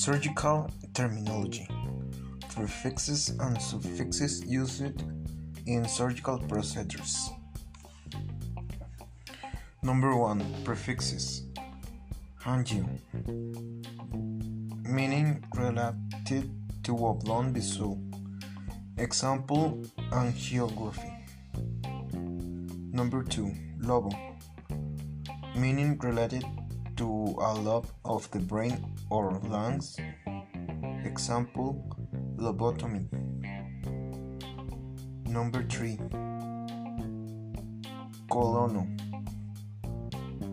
Surgical terminology. Prefixes and suffixes used in surgical procedures. Number 1. Prefixes. Angio. Meaning related to a blown vessel. Example angiography. Number 2. Lobo. Meaning related to a lobe of the brain or lungs. Example lobotomy. Number 3. Colono.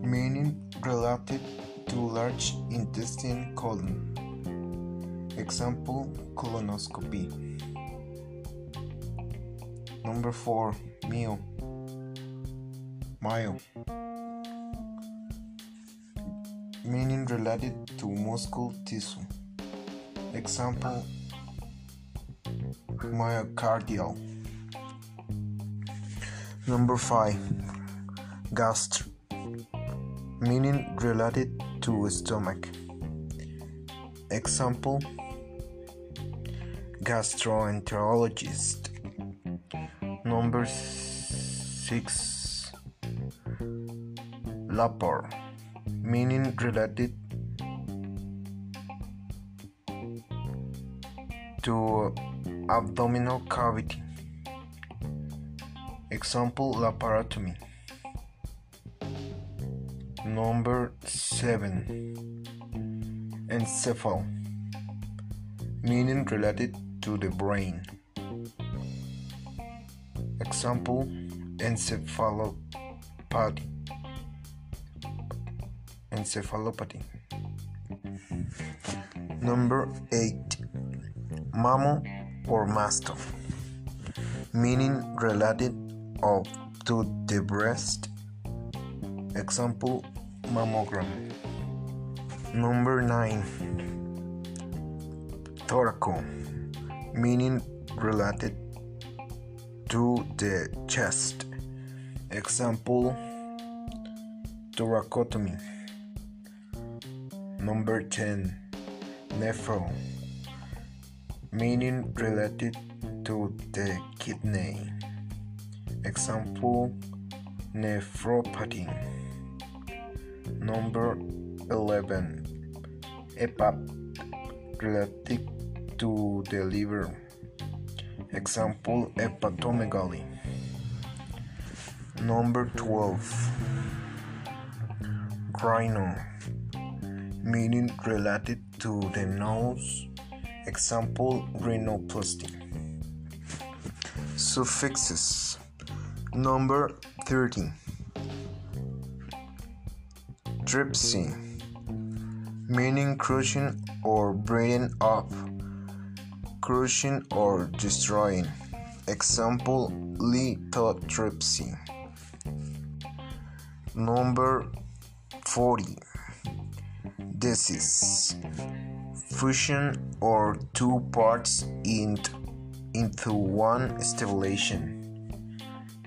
Meaning related to large intestine colon. Example colonoscopy. Number 4. Mio. Mayo. Meaning related to muscle tissue. Example myocardial. Number 5. Gastro. Meaning related to stomach. Example gastroenterologist. Number 6. Lapor. Meaning related to abdominal cavity. Example laparotomy. Number 7. Encephal. Meaning related to the brain. Example encephalopathy. Encephalopathy. Number 8. Mammo or masto. Meaning related of to the breast. Example mammogram. Number 9. Thoraco. Meaning related to the chest. Example thoracotomy. Number 10. Nephro. Meaning related to the kidney. Example nephropathy. Number 11. Hepat. Related to the liver. Example hepatomegaly. Number 12. Rhino. Meaning related to the nose. Example rhinoplasty. Suffixes. Number 13. Tripsy. Meaning crushing or breaking up, crushing or destroying. Example lithotripsy. Number 40. Desis. Fusion or two parts in, into one stimulation.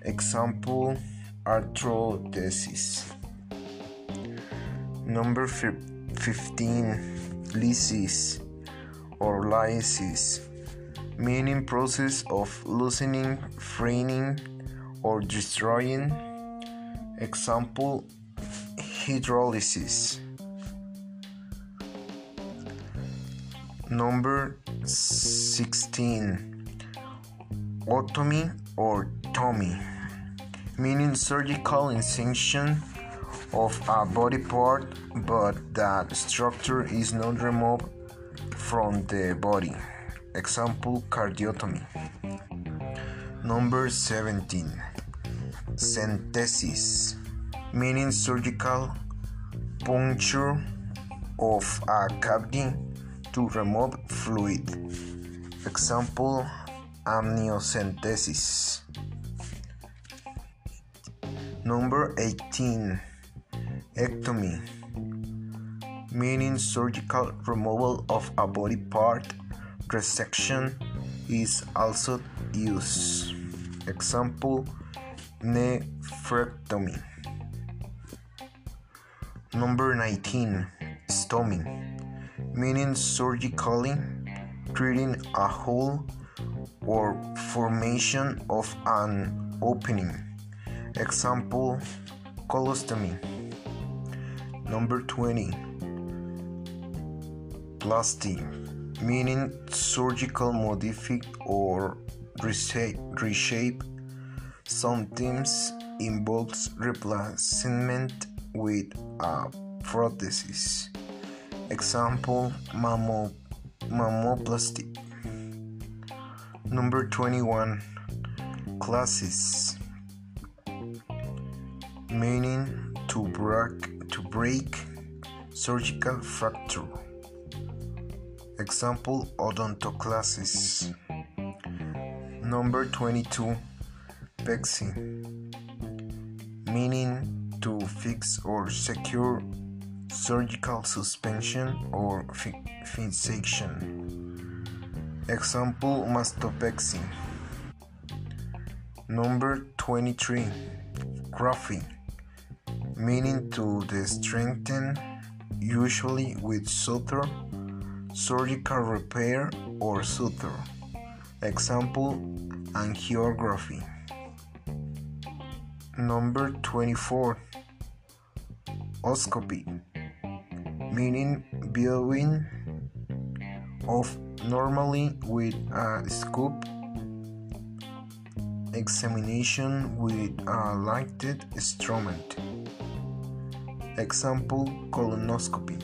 Example arthrodesis. Number 15. Lysis or lysis. Meaning process of loosening, freeing, or destroying. Example hydrolysis. Number 16. Otomy or tomy, meaning surgical incision of a body part but that structure is not removed from the body. Example cardiotomy. Number 17. Centesis, meaning surgical puncture of a cavity to remove fluid. Example amniocentesis. Number 18. Ectomy, meaning surgical removal of a body part. Resection is also used. Example nephrectomy. Number 19. Stomy, meaning surgically treating a hole or formation of an opening. Example colostomy. Number 20 Plasty, meaning surgical modify or reshape, sometimes involves replacement with a prosthesis. Example mammo, mammoplasty. Number 21 Clasis meaning to break to break surgical fracture. Example odontoclasis. Number 22 Pexy meaning to fix or secure surgical suspension or fi- fixation. Example mastopexy. Number 23 Graphy meaning to the strengthen usually with suture, surgical repair or suture. Example angiography. Number 24 Oscopy meaning viewing of normally with a scope examination with a lighted instrument. Example colonoscopy.